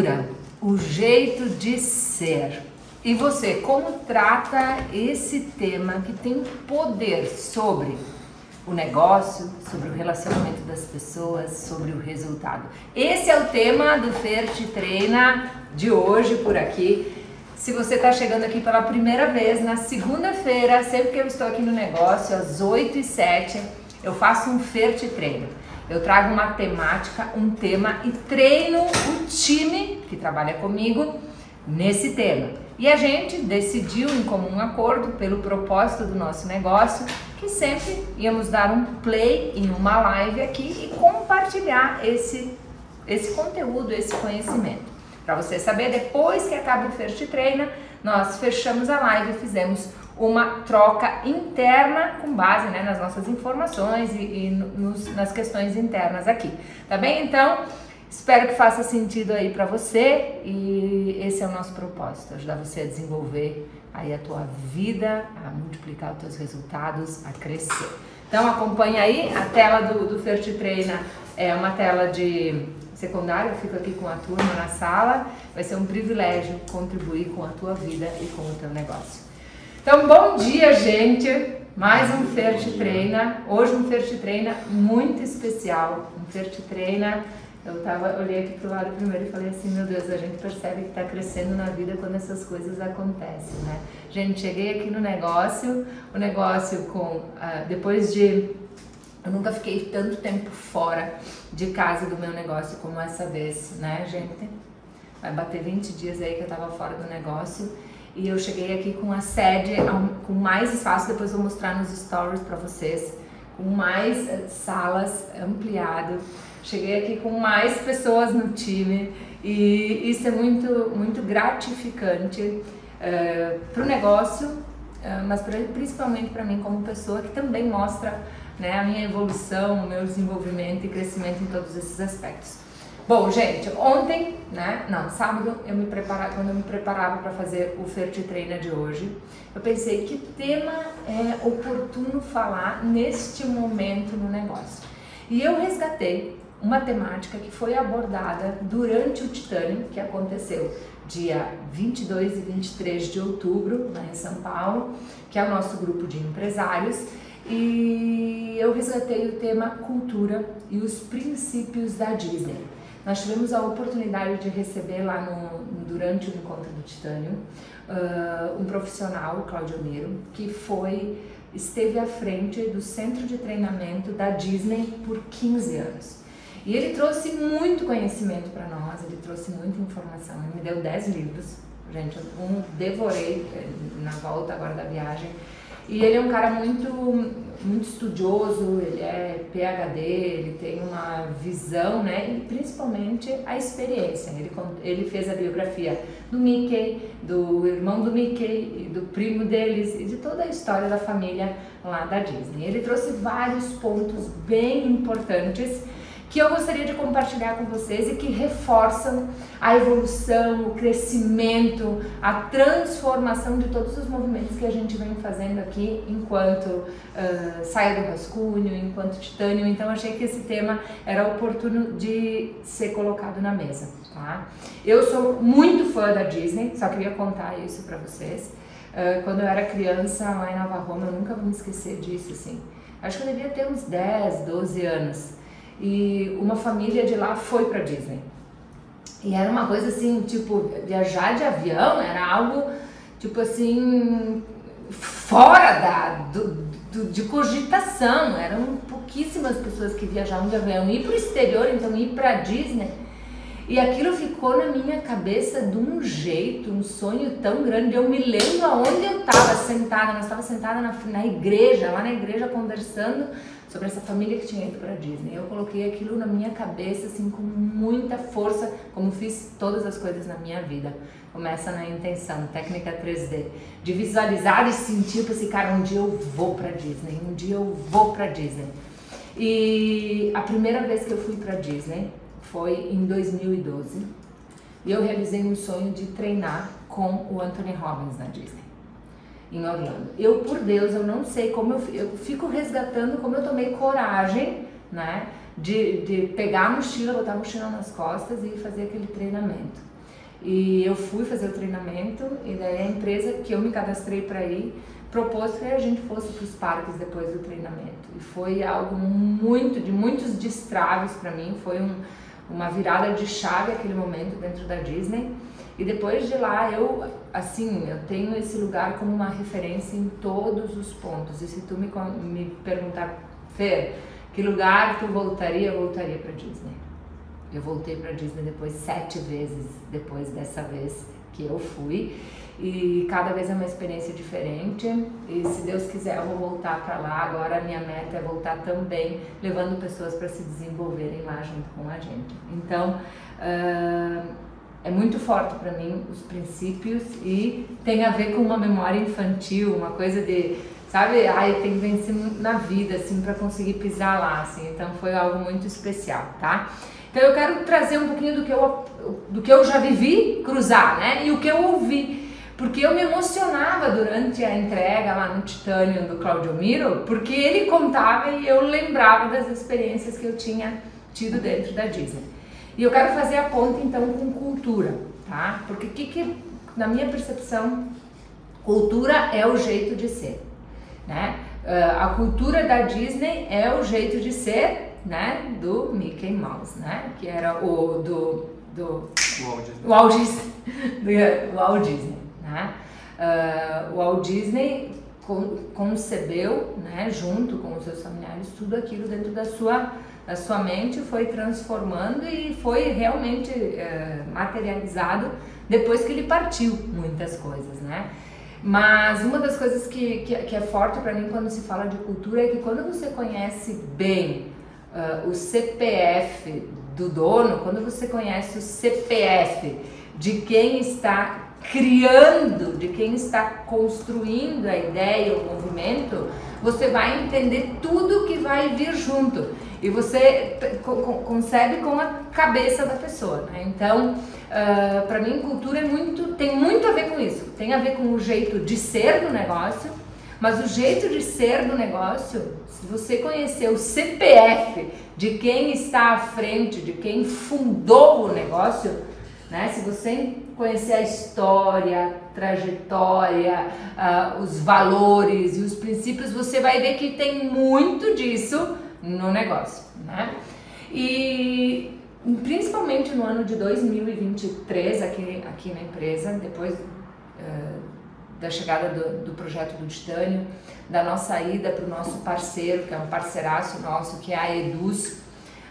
cultura, o jeito de ser. E você, como trata esse tema que tem poder sobre o negócio, sobre o relacionamento das pessoas, sobre o resultado? Esse é o tema do Fer Te Treina de hoje por aqui. Se você está chegando aqui pela primeira vez, na segunda-feira, sempre que eu estou aqui no negócio, às 8 e 7, eu faço um Fer Te Treino. Eu trago uma temática, um tema e treino o time que trabalha comigo nesse tema. E a gente decidiu em comum acordo, pelo propósito do nosso negócio, que sempre íamos dar um play em uma live aqui e compartilhar esse, esse conteúdo, esse conhecimento. Para você saber, depois que acaba o First Treina, nós fechamos a live e fizemos uma troca interna com base né, nas nossas informações e, e nos, nas questões internas aqui. Tá bem? Então, espero que faça sentido aí para você e esse é o nosso propósito, ajudar você a desenvolver aí a tua vida, a multiplicar os teus resultados, a crescer. Então acompanhe aí a tela do, do Treina, é uma tela de secundário, eu fico aqui com a turma na sala, vai ser um privilégio contribuir com a tua vida e com o teu negócio. Então, bom dia, gente! Mais um Fert Treina. Hoje um Fert Treina muito especial. Um Fert Treina. Eu tava, olhei aqui pro lado primeiro e falei assim, meu Deus, a gente percebe que está crescendo na vida quando essas coisas acontecem, né? Gente, cheguei aqui no negócio, o negócio com, uh, depois de, eu nunca fiquei tanto tempo fora de casa do meu negócio como essa vez, né, gente? Vai bater 20 dias aí que eu tava fora do negócio e eu cheguei aqui com a sede, com mais espaço, depois vou mostrar nos stories para vocês, com mais eh, salas ampliado. Cheguei aqui com mais pessoas no time e isso é muito, muito gratificante uh, eh, para o negócio, uh, mas pra, principalmente para mim como pessoa que também mostra né, a minha evolução, o meu desenvolvimento e crescimento em todos esses aspectos. Bom, gente, ontem, né? Não, sábado, eu me preparava, quando eu me preparava para fazer o Ferti Treina de hoje, eu pensei que tema é oportuno falar neste momento no negócio. E eu resgatei uma temática que foi abordada durante o Titânio, que aconteceu dia 22 e 23 de outubro, lá em São Paulo, que é o nosso grupo de empresários, e eu resgatei o tema cultura e os princípios da Disney. Nós tivemos a oportunidade de receber lá no, durante o encontro do Titânio uh, um profissional, Claudio Nero, que foi esteve à frente do centro de treinamento da Disney por 15 anos. E ele trouxe muito conhecimento para nós, ele trouxe muita informação. Ele me deu 10 livros, gente, um devorei eh, na volta agora da viagem. E ele é um cara muito, muito estudioso, ele é PhD, ele tem uma visão, né? E principalmente a experiência. Ele, ele fez a biografia do Mickey, do irmão do Mickey, do primo deles e de toda a história da família lá da Disney. Ele trouxe vários pontos bem importantes que eu gostaria de compartilhar com vocês e que reforçam a evolução, o crescimento, a transformação de todos os movimentos que a gente vem fazendo aqui enquanto uh, saia do rascunho, enquanto titânio. Então achei que esse tema era oportuno de ser colocado na mesa, tá? Eu sou muito fã da Disney, só queria contar isso para vocês. Uh, quando eu era criança lá em Nova Roma, eu nunca vou me esquecer disso, assim. Acho que eu devia ter uns 10, 12 anos e uma família de lá foi para Disney. E era uma coisa assim, tipo, viajar de avião era algo, tipo assim, fora da, do, do, de cogitação. Eram pouquíssimas pessoas que viajavam de avião. Ir para o exterior, então ir para Disney. E aquilo ficou na minha cabeça de um jeito, um sonho tão grande. Eu me lembro aonde eu estava sentada. Nós estávamos sentada na, na igreja, lá na igreja, conversando sobre essa família que tinha ido para Disney. Eu coloquei aquilo na minha cabeça assim com muita força, como fiz todas as coisas na minha vida. Começa na intenção, técnica 3D, de visualizar e sentir para esse cara, um dia eu vou para Disney, um dia eu vou para Disney. E a primeira vez que eu fui para Disney foi em 2012. E eu realizei um sonho de treinar com o Anthony Robbins na Disney em Orlando. Eu, por Deus, eu não sei como eu, eu fico resgatando como eu tomei coragem, né? De, de pegar a mochila, botar a mochila nas costas e fazer aquele treinamento. E eu fui fazer o treinamento e daí a empresa que eu me cadastrei para ir propôs que a gente fosse para os parques depois do treinamento. E foi algo muito, de muitos destraves para mim, foi um, uma virada de chave aquele momento dentro da Disney. E depois de lá, eu, assim, eu tenho esse lugar como uma referência em todos os pontos. E se tu me, me perguntar, Fer, que lugar tu voltaria, eu voltaria para Disney. Eu voltei para Disney depois sete vezes, depois dessa vez que eu fui e cada vez é uma experiência diferente. E se Deus quiser, eu vou voltar para lá. Agora a minha meta é voltar também, levando pessoas para se desenvolverem lá junto com a gente. Então, uh, é muito forte para mim os princípios e tem a ver com uma memória infantil, uma coisa de, sabe, ai, tem que vencer na vida, assim, para conseguir pisar lá, assim. Então, foi algo muito especial, tá? Então, eu quero trazer um pouquinho do que eu, do que eu já vivi cruzar, né? E o que eu ouvi porque eu me emocionava durante a entrega lá no Titânio do Claudio Miro, porque ele contava e eu lembrava das experiências que eu tinha tido dentro da Disney. E eu quero fazer a ponta então com cultura, tá? Porque que, que na minha percepção, cultura é o jeito de ser, né? Uh, a cultura da Disney é o jeito de ser, né? Do Mickey Mouse, né? Que era o do do Walt Disney. Walt Disney. do Walt Disney. Né? Uh, o Walt Disney concebeu, né, junto com os seus familiares, tudo aquilo dentro da sua, da sua mente, foi transformando e foi realmente uh, materializado depois que ele partiu muitas coisas, né? Mas uma das coisas que, que, que é forte para mim quando se fala de cultura é que quando você conhece bem uh, o CPF do dono, quando você conhece o CPF de quem está criando, de quem está construindo a ideia, o movimento, você vai entender tudo que vai vir junto. E você concebe com a cabeça da pessoa. Né? Então, uh, ah, para mim, cultura é muito, tem muito a ver com isso. Tem a ver com o jeito de ser do negócio, mas o jeito de ser do negócio, se você conhecer o CPF de quem está à frente, de quem fundou o negócio, né? Se você conhecer a história, trajetória, uh, os valores e os princípios, você vai ver que tem muito disso no negócio, né? E principalmente no ano de 2023 aqui, aqui na empresa, depois uh, da chegada do, do, projeto do Titânio, da nossa ida para o nosso parceiro, que é um parceiraço nosso, que é a Eduz,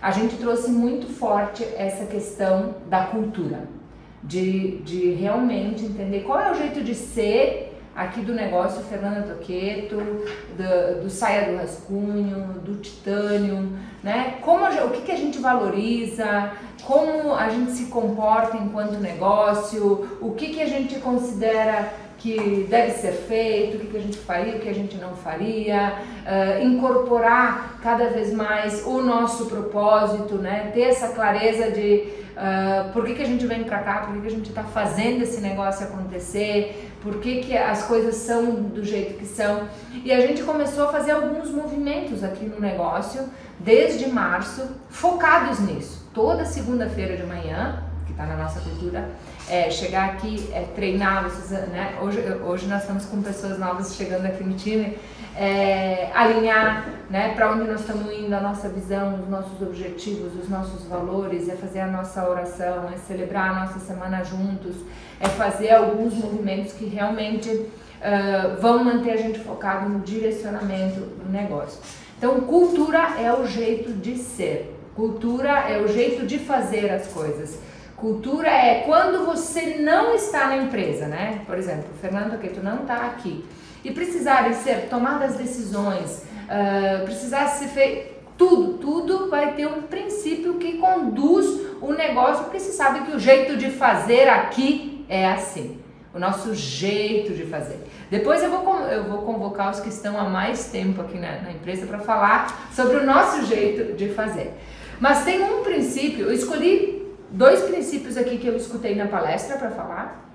a gente trouxe muito forte essa questão da cultura de, de realmente entender qual é o jeito de ser aqui do negócio Fernanda Toqueto, do, do Saia do Rascunho, do Titânio, né? Como o que, que a gente valoriza, como a gente se comporta enquanto negócio, o que, que a gente considera que deve ser feito, o que, a gente faria, o que a gente não faria, uh, incorporar cada vez mais o nosso propósito, né? ter essa clareza de uh, por que, que a gente vem para cá, por que, que a gente está fazendo esse negócio acontecer, por que, que as coisas são do jeito que são. E a gente começou a fazer alguns movimentos aqui no negócio desde março, focados nisso. Toda segunda-feira de manhã, que está na nossa cultura, é, chegar aqui, é, treinar, vocês, né? hoje, hoje nós estamos com pessoas novas chegando aqui no time, é, alinhar né, para onde nós estamos indo, a nossa visão, os nossos objetivos, os nossos valores, é fazer a nossa oração, é celebrar a nossa semana juntos, é fazer alguns movimentos que realmente uh, vão manter a gente focado no direcionamento do negócio. Então, cultura é o jeito de ser, cultura é o jeito de fazer as coisas. Cultura é quando você não está na empresa, né? Por exemplo, Fernando, que tu não está aqui e precisarem ser tomadas decisões, uh, precisar ser feito tudo, tudo vai ter um princípio que conduz o negócio, porque se sabe que o jeito de fazer aqui é assim, o nosso jeito de fazer. Depois eu vou, eu vou convocar os que estão há mais tempo aqui na, na empresa para falar sobre o nosso jeito de fazer. Mas tem um princípio, eu escolhi dois princípios aqui que eu escutei na palestra para falar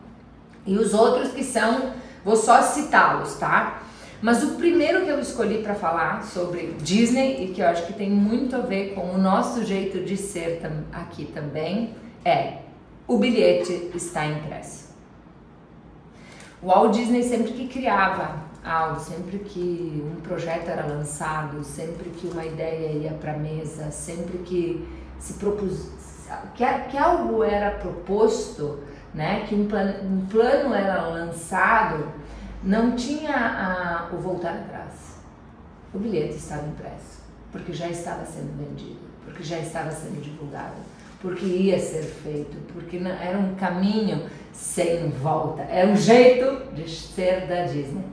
e os outros que são, vou só citá-los, tá? Mas o primeiro que eu escolhi para falar sobre Disney e que eu acho que tem muito a ver com o nosso jeito de ser aqui também é o bilhete está impresso. O Walt Disney sempre que criava algo, sempre que um projeto era lançado, sempre que uma ideia ia para a mesa, sempre que se propus, que, que algo era proposto, né, que um plano, um plano era lançado, não tinha a, o voltar atrás. O bilhete estava impresso, porque já estava sendo vendido, porque já estava sendo divulgado, porque ia ser feito, porque não, era um caminho sem volta, era um jeito de ser da Disney.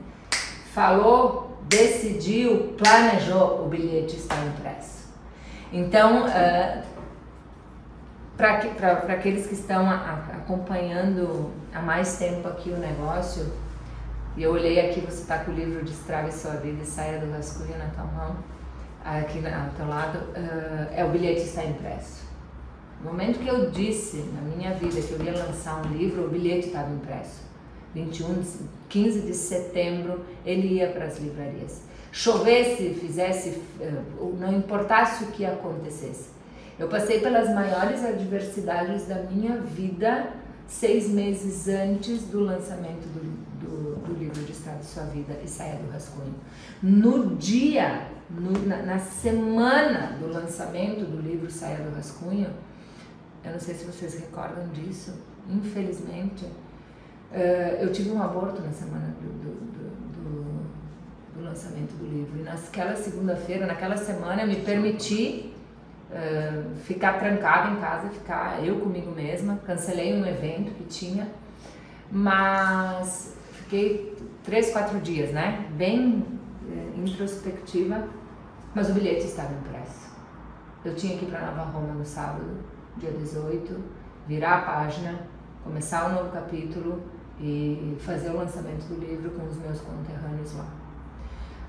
Falou, decidiu, planejou, o bilhete está impresso. Então, uh, para aqueles que estão a, a, acompanhando há mais tempo aqui o negócio, e eu olhei aqui, você está com o livro Destrave Sua Vida e Saia do Rascunho na tua mão, aqui ao teu lado, uh, é o bilhete está impresso. No momento que eu disse na minha vida que eu ia lançar um livro, o bilhete estava impresso. 21, 15 de setembro, ele ia para as livrarias. Chovesse, fizesse, eh, não importasse o que acontecesse. Eu passei pelas maiores adversidades da minha vida seis meses antes do lançamento do, do, do livro de Estado de Sua Vida e Saia do Rascunho. No dia, no, na, na semana do lançamento do livro Saia do Rascunho, eu não sei se vocês recordam disso, infelizmente, uh, eu tive um aborto na semana do, do, do, do lançamento do livro. E naquela segunda-feira, naquela semana, eu me permiti uh, ficar trancada em casa, ficar eu comigo mesma. Cancelei um evento que tinha, mas fiquei três, quatro dias, né? Bem uh, introspectiva, mas o bilhete estava impresso. Eu tinha que ir para Nova Roma no sábado dia 18, virar a página, começar um novo capítulo e fazer o lançamento do livro com os meus conterrâneos lá.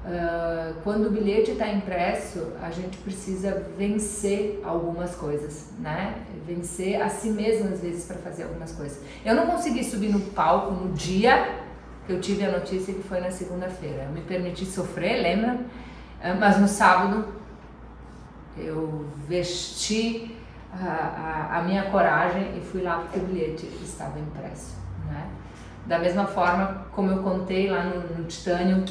Uh, quando o bilhete está impresso, a gente precisa vencer algumas coisas, né? Vencer a si mesmo às vezes para fazer algumas coisas. Eu não consegui subir no palco no dia que eu tive a notícia que foi na segunda-feira. Me permiti sofrer, lembra? Uh, mas no sábado eu vesti a, a, a, minha coragem e fui lá porque o bilhete estava impresso. Né? Da mesma forma como eu contei lá no, no Titânio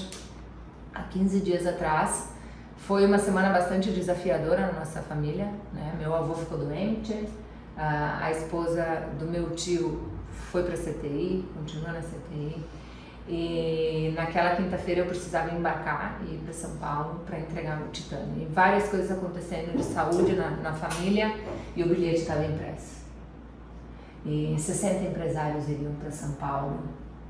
há 15 dias atrás, foi uma semana bastante desafiadora na nossa família. Né? Meu avô ficou doente, a, esposa do meu tio foi para a CTI, continua na CTI. E naquela quinta-feira eu precisava embarcar e ir para São Paulo para entregar o Titânio. E várias coisas acontecendo de saúde na, na família e o bilhete estava impresso. E 60 empresários iriam para São Paulo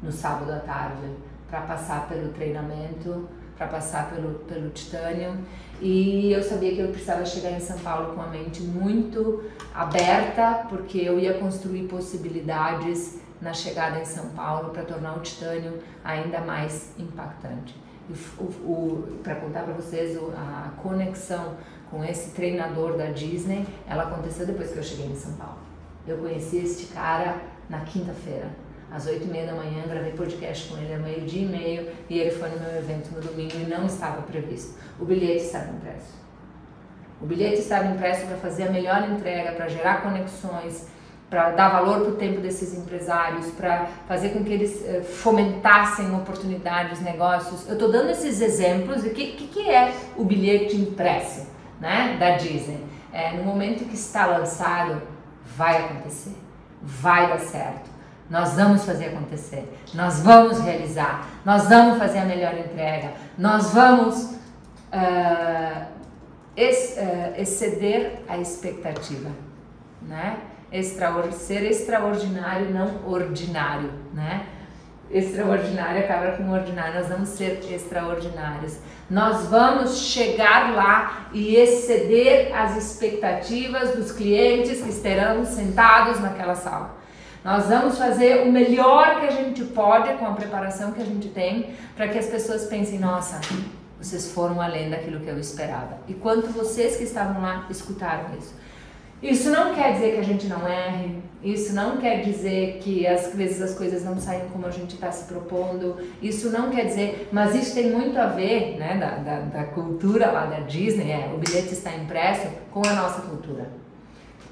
no sábado à tarde para passar pelo treinamento, para passar pelo, pelo Titânio. E eu sabia que eu precisava chegar em São Paulo com a mente muito aberta, porque eu ia construir possibilidades na chegada em São Paulo para tornar o Titânio ainda mais impactante. Para contar para vocês a conexão com esse treinador da Disney, ela aconteceu depois que eu cheguei em São Paulo. Eu conheci este cara na quinta-feira, às oito e meia da manhã, gravei podcast com ele, meio dia e meio, e ele foi no meu evento no domingo e não estava previsto. O bilhete estava impresso. O bilhete estava impresso para fazer a melhor entrega, para gerar conexões, para dar valor para o tempo desses empresários, para fazer com que eles eh, fomentassem oportunidades, negócios. Eu estou dando esses exemplos. O que, que, que, é o bilhete impresso né, da Disney? É, no momento que está lançado, vai acontecer, vai dar certo. Nós vamos fazer acontecer, nós vamos realizar, nós vamos fazer a melhor entrega, nós vamos uh, ex, uh, exceder a expectativa, né? extraor ser extraordinário, não ordinário, né? Extraordinário acaba com ordinário, nós vamos ser extraordinários. Nós vamos chegar lá e exceder as expectativas dos clientes que estarão sentados naquela sala. Nós vamos fazer o melhor que a gente pode com a preparação que a gente tem para que as pessoas pensem: nossa, vocês foram além daquilo que eu esperava. E quanto vocês que estavam lá escutaram isso? Isso não quer dizer que a gente não erre, isso não quer dizer que às vezes as coisas não saem como a gente está se propondo, isso não quer dizer, mas isso tem muito a ver, né, da, da, da cultura lá da Disney, é, o bilhete está impresso com a nossa cultura.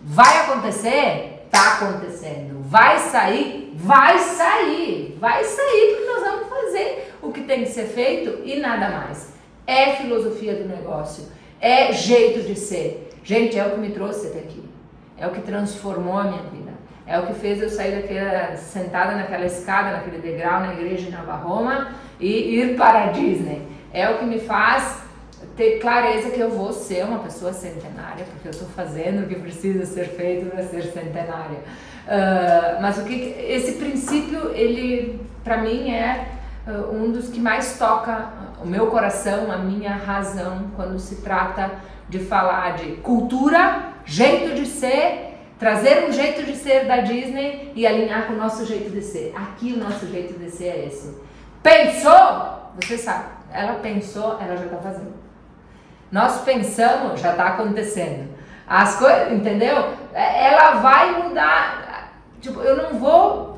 Vai acontecer? Tá acontecendo. Vai sair? Vai sair. Vai sair porque nós vamos fazer o que tem que ser feito e nada mais. É filosofia do negócio. É jeito de ser. Gente, é o que me trouxe até aqui. É o que transformou a minha vida. É o que fez eu sair daquela, sentada naquela escada, naquele degrau na igreja de Nova Roma e ir para a Disney. É o que me faz ter clareza que eu vou ser uma pessoa centenária, porque eu estou fazendo o que precisa ser feito para ser centenária. Uh, mas o que esse princípio, ele para mim é uh, um dos que mais toca o meu coração, a minha razão quando se trata de falar de cultura, jeito de ser, trazer um jeito de ser da Disney e alinhar com o nosso jeito de ser. Aqui o nosso jeito de ser é esse. Pensou? Você sabe. Ela pensou, ela já está fazendo. Nós pensamos, já está acontecendo. As coisas, entendeu? É, ela vai mudar. Tipo, eu não vou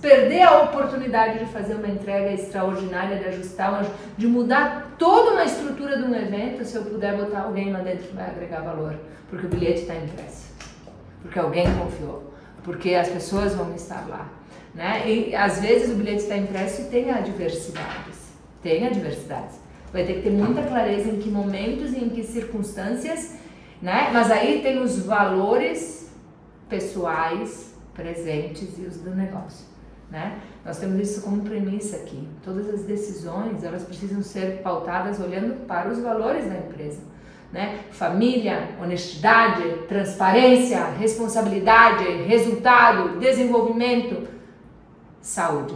perder a oportunidade de fazer uma entrega extraordinária, de ajustar, de mudar toda uma estrutura de um evento se eu puder botar alguém lá dentro que vai agregar valor. Porque o bilhete está impresso. Porque alguém confiou. Porque as pessoas vão estar lá. Né? E às vezes o bilhete está impresso e tem adversidades. Tem adversidades. Vai ter que ter muita clareza em que momentos e em que circunstâncias, né? Mas aí tem os valores pessoais presentes e os do negócio, né? Nós temos isso como premissa aqui. Todas as decisões, elas precisam ser pautadas olhando para os valores da empresa. Né? Família, honestidade, transparência, responsabilidade, resultado, desenvolvimento, saúde.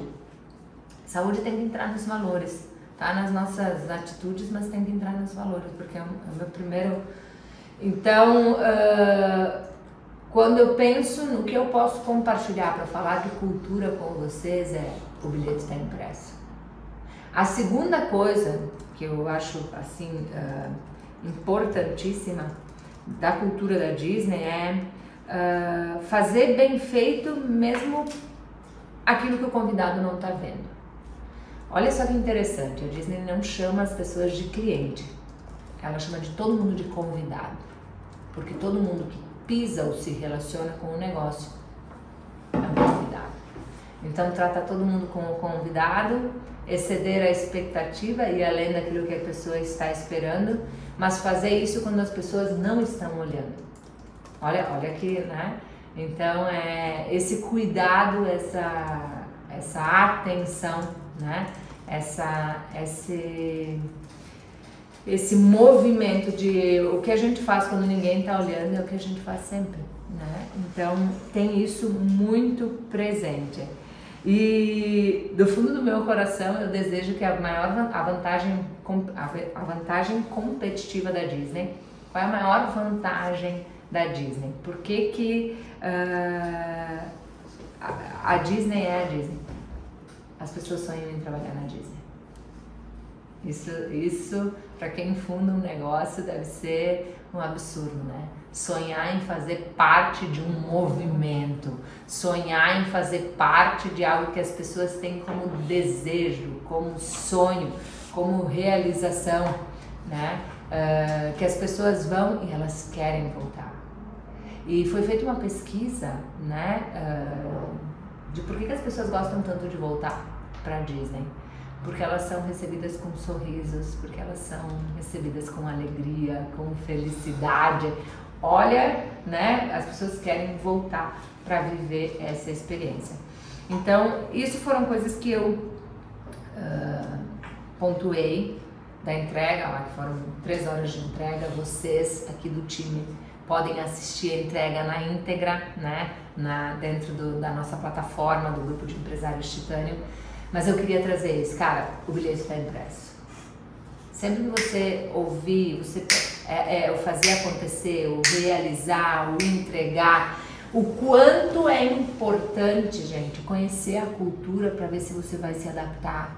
Saúde tem que entrar nos valores tá nas nossas atitudes, mas tem que entrar nos valores, porque é o, é o meu primeiro. Então, uh, quando eu penso no que eu posso compartilhar para falar de cultura com vocês, é o bilhete está impresso. A segunda coisa que eu acho assim uh, importantíssima da cultura da Disney é uh, fazer bem feito mesmo aquilo que o convidado não está vendo. Olha só que interessante, a Disney não chama as pessoas de cliente, ela chama de todo mundo de convidado, porque todo mundo que pisa ou se relaciona com o negócio é um convidado. Então trata todo mundo como convidado, exceder a expectativa e além daquilo que a pessoa está esperando, mas fazer isso quando as pessoas não estão olhando. Olha, olha aqui, né? Então é esse cuidado, essa essa atenção né? Essa, esse, esse movimento de o que a gente faz quando ninguém está olhando é o que a gente faz sempre, né? Então tem isso muito presente. E do fundo do meu coração eu desejo que a maior a vantagem a vantagem competitiva da Disney, qual é a maior vantagem da Disney? Por que que uh, a, Disney é a Disney? As pessoas sonham em trabalhar na Disney. Isso, isso para quem funda um negócio deve ser um absurdo, né? Sonhar em fazer parte de um movimento, sonhar em fazer parte de algo que as pessoas têm como desejo, como sonho, como realização, né? Uh, que as pessoas vão e elas querem voltar. E foi feita uma pesquisa, né? Uh, de por que, que as pessoas gostam tanto de voltar para Disney. Porque elas são recebidas com sorrisos, porque elas são recebidas com alegria, com felicidade. Olha, né? As pessoas querem voltar para viver essa experiência. Então, isso foram coisas que eu uh, pontuei da entrega, lá que foram três horas de entrega. Vocês aqui do time podem assistir a entrega na íntegra, né? Na, dentro do, da nossa plataforma do grupo de empresários Titânio. Mas eu queria trazer isso, cara, o bilhete está impresso. Sempre que você ouvir, você é, é, o fazer acontecer, o realizar, o entregar, o quanto é importante, gente, conhecer a cultura para ver se você vai se adaptar,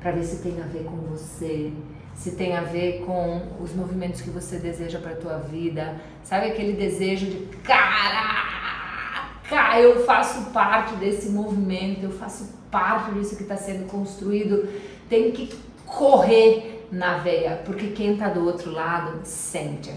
para ver se tem a ver com você, se tem a ver com os movimentos que você deseja para tua vida. Sabe aquele desejo de caraca, eu faço parte desse movimento, eu faço parte disso que está sendo construído. Tem que correr na veia, porque quem está do outro lado sente.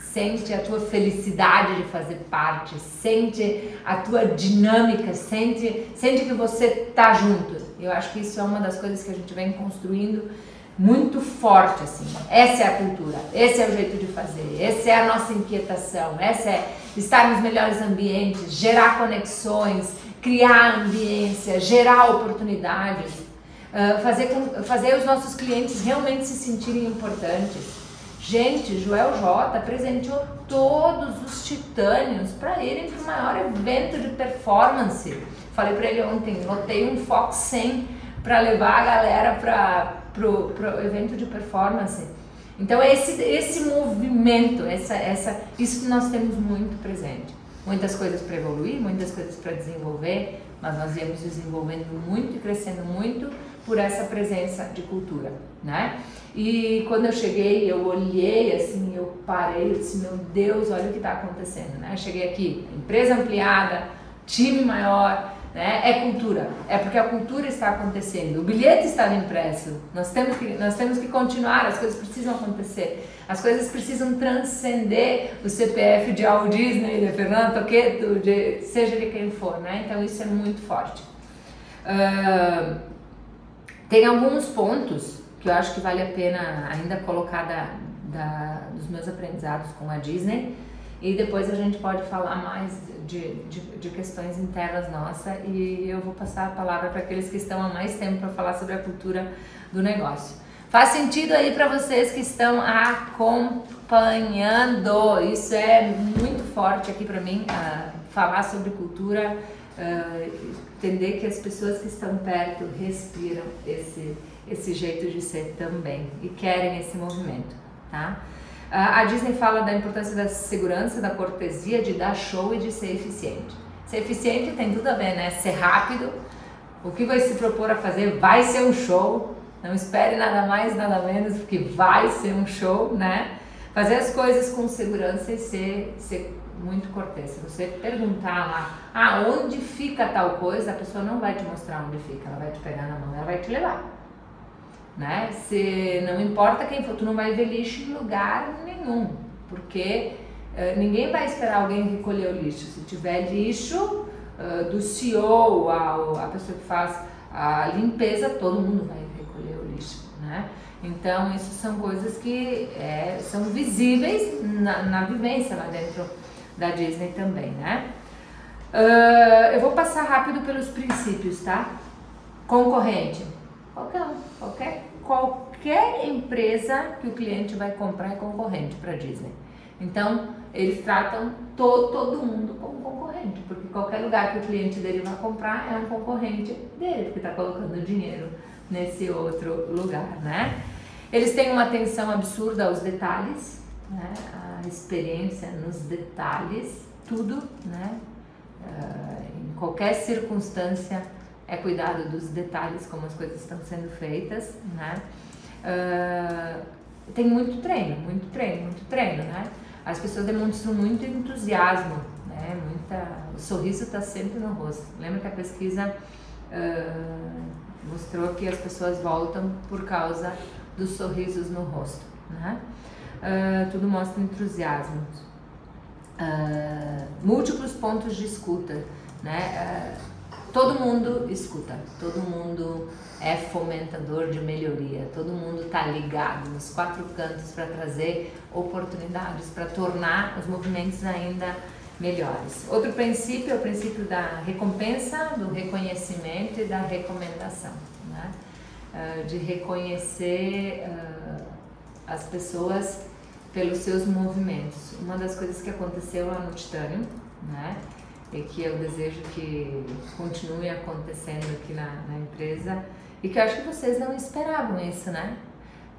sente a tua felicidade de fazer parte, sente a tua dinâmica, sente, sente que você tá junto. Eu acho que isso é uma das coisas que a gente vem construindo muito forte assim. Essa é a cultura, esse é o jeito de fazer, essa é a nossa inquietação, essa é estar nos melhores ambientes, gerar conexões, criar ambiência, gerar oportunidades, uh, fazer, fazer os nossos clientes realmente se sentirem importantes. Gente, Joel J presenteou todos os titânios para irem para o maior evento de performance. Falei para ele ontem, lotei um Fox 100 para levar a galera para pro, pro evento de performance. Então esse esse movimento, essa essa isso que nós temos muito presente. Muitas coisas para evoluir, muitas coisas para desenvolver, mas nós viemos desenvolvendo muito e crescendo muito por essa presença de cultura, né? E quando eu cheguei, eu olhei assim, eu parei, eu disse, meu Deus, olha o que está acontecendo, né? Eu cheguei aqui, empresa ampliada, time maior, né? É cultura, é porque a cultura está acontecendo, o bilhete estava impresso, nós temos, que, nós temos que continuar, as coisas precisam acontecer, as coisas precisam transcender o CPF de Walt Disney, de Fernando Toqueto, de, seja de quem for, né? então isso é muito forte. Uh, tem alguns pontos que eu acho que vale a pena ainda colocar da, da, dos meus aprendizados com a Disney, e depois a gente pode falar mais de, de, de questões internas nossa e eu vou passar a palavra para aqueles que estão há mais tempo para falar sobre a cultura do negócio. Faz sentido aí para vocês que estão acompanhando? Isso é muito forte aqui para mim, uh, falar sobre cultura, uh, entender que as pessoas que estão perto respiram esse, esse jeito de ser também e querem esse movimento, tá? A Disney fala da importância da segurança, da cortesia, de dar show e de ser eficiente. Ser eficiente tem tudo a ver, né? Ser rápido. O que vai se propor a fazer vai ser um show. Não espere nada mais, nada menos, porque vai ser um show, né? Fazer as coisas com segurança e ser, ser muito cortês. Se você perguntar lá, ah, onde fica tal coisa, a pessoa não vai te mostrar onde fica, ela vai te pegar na mão, ela vai te levar né? Se não importa quem for, tu não vai ver lixo em lugar nenhum, porque uh, ninguém vai esperar alguém recolher o lixo. Se tiver lixo uh, do CEO, a, a pessoa que faz a limpeza, todo mundo vai recolher o lixo, né? Então, isso são coisas que é, são visíveis na, na, vivência lá dentro da Disney também, né? Uh, eu vou passar rápido pelos princípios, tá? Concorrente. Qualquer qualquer qualquer empresa que o cliente vai comprar é concorrente para a Disney. Então, eles tratam to, todo mundo como concorrente, porque qualquer lugar que o cliente dele vai comprar é um concorrente dele, porque está colocando dinheiro nesse outro lugar, né? Eles têm uma atenção absurda aos detalhes, né? a experiência nos detalhes, tudo, né? Uh, em qualquer circunstância é cuidado dos detalhes, como as coisas estão sendo feitas, né? Uh, tem muito treino, muito treino, muito treino, né? As pessoas demonstram muito entusiasmo, né? Muita, o sorriso está sempre no rosto. Lembra que a pesquisa uh, mostrou que as pessoas voltam por causa dos sorrisos no rosto, né? Uh, tudo mostra entusiasmo. múltiplos pontos de escuta, né? Todo mundo escuta, todo mundo é fomentador de melhoria, todo mundo está ligado nos quatro cantos para trazer oportunidades, para tornar os movimentos ainda melhores. Outro princípio é o princípio da recompensa, do reconhecimento e da recomendação, né? Uh, de reconhecer uh, as pessoas pelos seus movimentos. Uma das coisas que aconteceu lá no Titânio, né? E que eu desejo que continue acontecendo aqui na, na empresa e que eu acho que vocês não esperavam isso, né?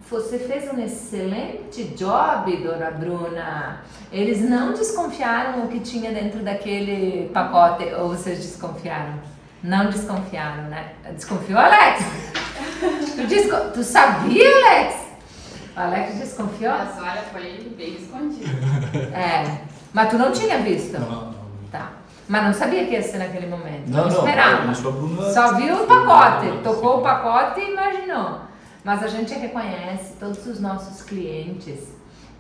Você fez um excelente job, dona Bruna. Eles não desconfiaram o que tinha dentro daquele pacote, ou vocês desconfiaram? Não desconfiaram, né? Desconfiou, Alex? tu, desco... tu sabia, Alex? O Alex desconfiou? A olha, foi bem escondida. É, mas tu não tinha visto? Não. Mas não sabia que ia ser naquele momento. Não, não, esperava. Não, Bruna... Só viu o pacote, tocou o pacote e imaginou. Mas a gente reconhece todos os nossos clientes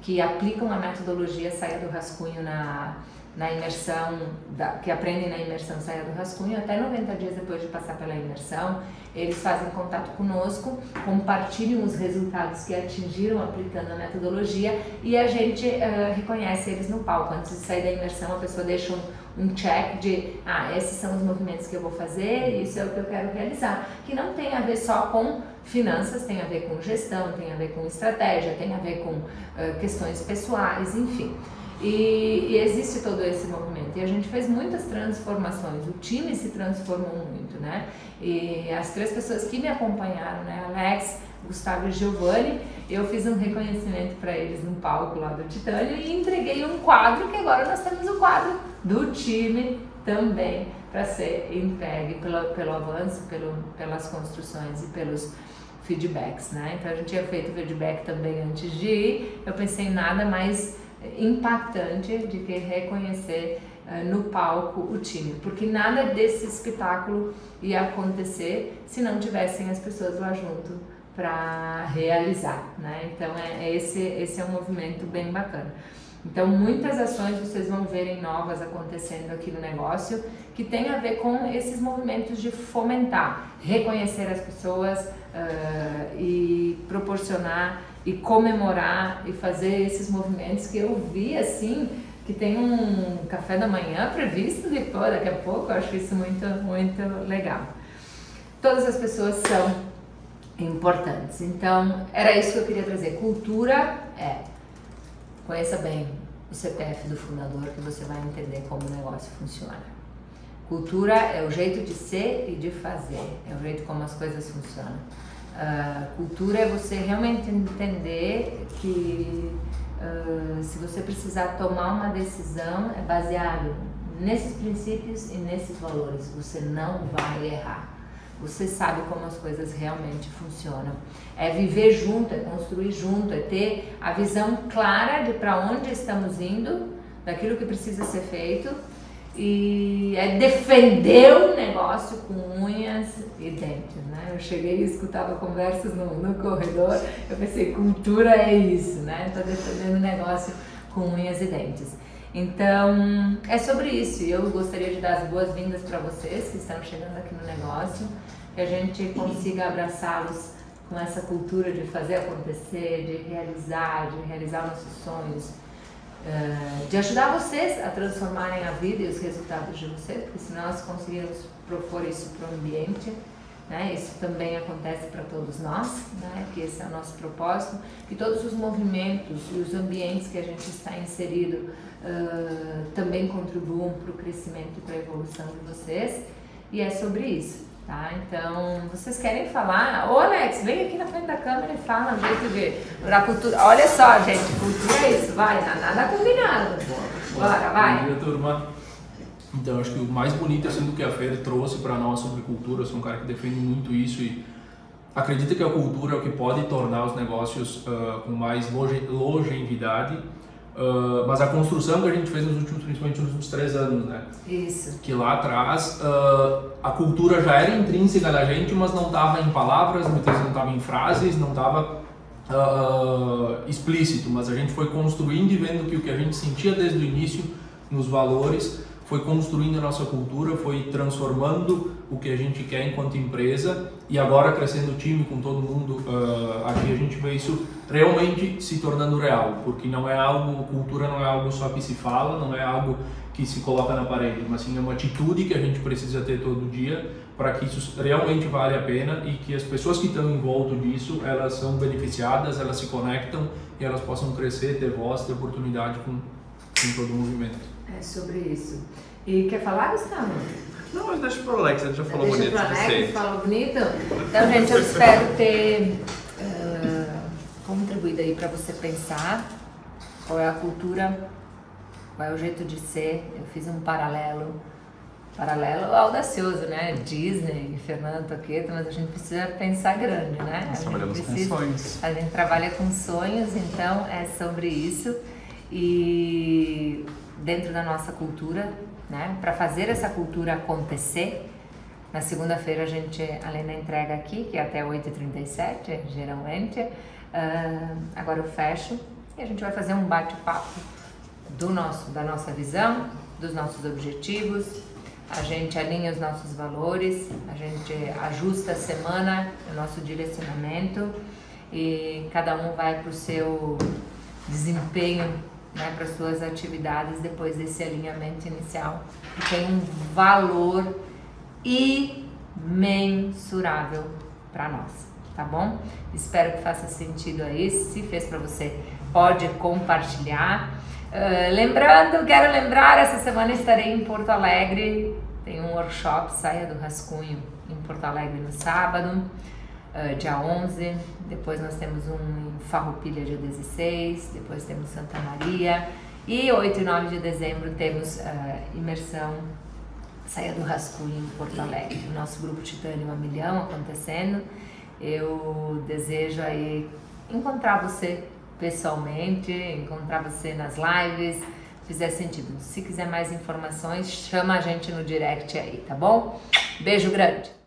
que aplicam a metodologia Saia do Rascunho na, na imersão, da, que aprendem na imersão Saia do Rascunho, até 90 dias depois de passar pela imersão, eles fazem contato conosco, compartilham os resultados que atingiram aplicando a metodologia e a gente uh, reconhece eles no palco. Antes de sair da imersão, a pessoa deixa um, um check de, ah, esses são os movimentos que eu vou fazer, isso é o que eu quero realizar, que não tem a ver só com finanças, tem a ver com gestão, tem a ver com estratégia, tem a ver com uh, questões pessoais, enfim. E, e, existe todo esse movimento. E a gente fez muitas transformações, o time se transformou muito, né? E as três pessoas que me acompanharam, né? Alex, Gustavo e Giovanni, eu fiz um reconhecimento para eles no palco lá do Titânio e entreguei um quadro que agora nós temos o quadro do time também para ser entregue pelo, pelo avanço, pelo, pelas construções e pelos feedbacks, né? Então a gente tinha feito feedback também antes de ir, eu pensei em nada mais impactante de que reconhecer uh, no palco o time, porque nada desse espetáculo ia acontecer se não tivessem as pessoas lá junto para realizar, né? Então é, é, esse esse é um movimento bem bacana. Então muitas ações vocês vão verem novas acontecendo aqui no negócio que tem a ver com esses movimentos de fomentar, reconhecer as pessoas uh, e proporcionar e comemorar e fazer esses movimentos que eu vi assim que tem um café da manhã previsto depois daqui a pouco eu acho isso muito muito legal. Todas as pessoas são importantes. Então era isso que eu queria trazer. Cultura é. Conheça bem o CPF do fundador que você vai entender como o negócio funciona. Cultura é o jeito de ser e de fazer. É o jeito como as coisas funcionam Uh, cultura é você realmente entender que uh, se você precisar tomar uma decisão é baseado nesses princípios e nesses valores. Você não vai errar. Você sabe como as coisas realmente funcionam. É viver junto, é construir junto, é ter a visão clara de para onde estamos indo, daquilo que precisa ser feito e é defender o negócio com unhas e dentes, né? Eu cheguei e escutava conversas no, no corredor, eu pensei, cultura é isso, né? Estou defendendo o negócio com unhas e dentes. Então, é sobre isso. Eu gostaria de dar as boas-vindas para vocês que estão chegando aqui no negócio, que a gente consiga abraçá-los com essa cultura de fazer acontecer, de realizar, de realizar nossos sonhos, eh, de ajudar vocês a transformarem a vida e os resultados de vocês, porque se nós conseguirmos propor isso para o ambiente, né, isso também acontece para todos nós, né, que esse é o nosso propósito, que todos os movimentos e os ambientes que a gente está inserido uh, também contribuam para o crescimento e para a evolução de vocês, e é sobre isso. Tá? Então, vocês querem falar? Ô Alex, vem aqui na frente da câmera e fala um jeito de. Da cultura. Olha só, gente, cultura é isso, vai, nada combinado. Bora, vai. Bom dia, turma. Então, acho que o mais bonito assim, do que a Fer trouxe para nós sobre cultura, eu sou um cara que defende muito isso e acredita que a cultura é o que pode tornar os negócios uh, com mais longevidade Uh, mas a construção que a gente fez nos últimos, principalmente nos últimos três anos, né? Isso. Que lá atrás uh, a cultura já era intrínseca da gente, mas não estava em palavras, muitas vezes não estava em frases, não estava uh, explícito, mas a gente foi construindo e vendo que o que a gente sentia desde o início nos valores foi construindo a nossa cultura, foi transformando o que a gente quer enquanto empresa e agora crescendo o time com todo mundo uh, aqui a gente vê isso realmente se tornando real, porque não é algo, cultura não é algo só que se fala, não é algo que se coloca na parede, mas sim é uma atitude que a gente precisa ter todo dia para que isso realmente vale a pena e que as pessoas que estão em volta disso, elas são beneficiadas, elas se conectam e elas possam crescer, ter voz, ter oportunidade com, com todo o movimento. É sobre isso. E quer falar, Gustavo? Não, mas deixa pro Alex, ele já falou deixa bonito. Deixa pro Alex, falou bonito. Então, gente, eu espero ter uh, contribuído aí para você pensar qual é a cultura, qual é o jeito de ser. Eu fiz um paralelo, paralelo audacioso, né? Disney, Fernando Toqueta, mas a gente precisa pensar grande, né? Nós trabalhamos precisa, com sonhos. A gente trabalha com sonhos, então é sobre isso. E dentro da nossa cultura, né? Para fazer essa cultura acontecer. Na segunda-feira a gente, além da entrega aqui, que é até 8h37, geralmente, uh, agora eu fecho e a gente vai fazer um bate-papo do nosso, da nossa visão, dos nossos objetivos. A gente alinha os nossos valores, a gente ajusta a semana o nosso direcionamento e cada um vai para o seu desempenho, né, para suas atividades depois desse alinhamento inicial, que tem um valor imensurável para nós, tá bom? Espero que faça sentido aí. Se fez para você, pode compartilhar. Uh, lembrando, quero lembrar, essa semana estarei em Porto Alegre, tem um workshop Saia do Rascunho em Porto Alegre no sábado, uh, dia 11, depois nós temos um em Farroupilha dia 16, depois temos Santa Maria e 8 e 9 de dezembro temos uh, imersão Saia do Rascunho em Porto Alegre, o nosso grupo Titânio a milhão acontecendo. Eu desejo aí encontrar você pessoalmente, encontrar você nas lives, fizer sentido. Se quiser mais informações, chama a gente no direct aí, tá bom? Beijo grande!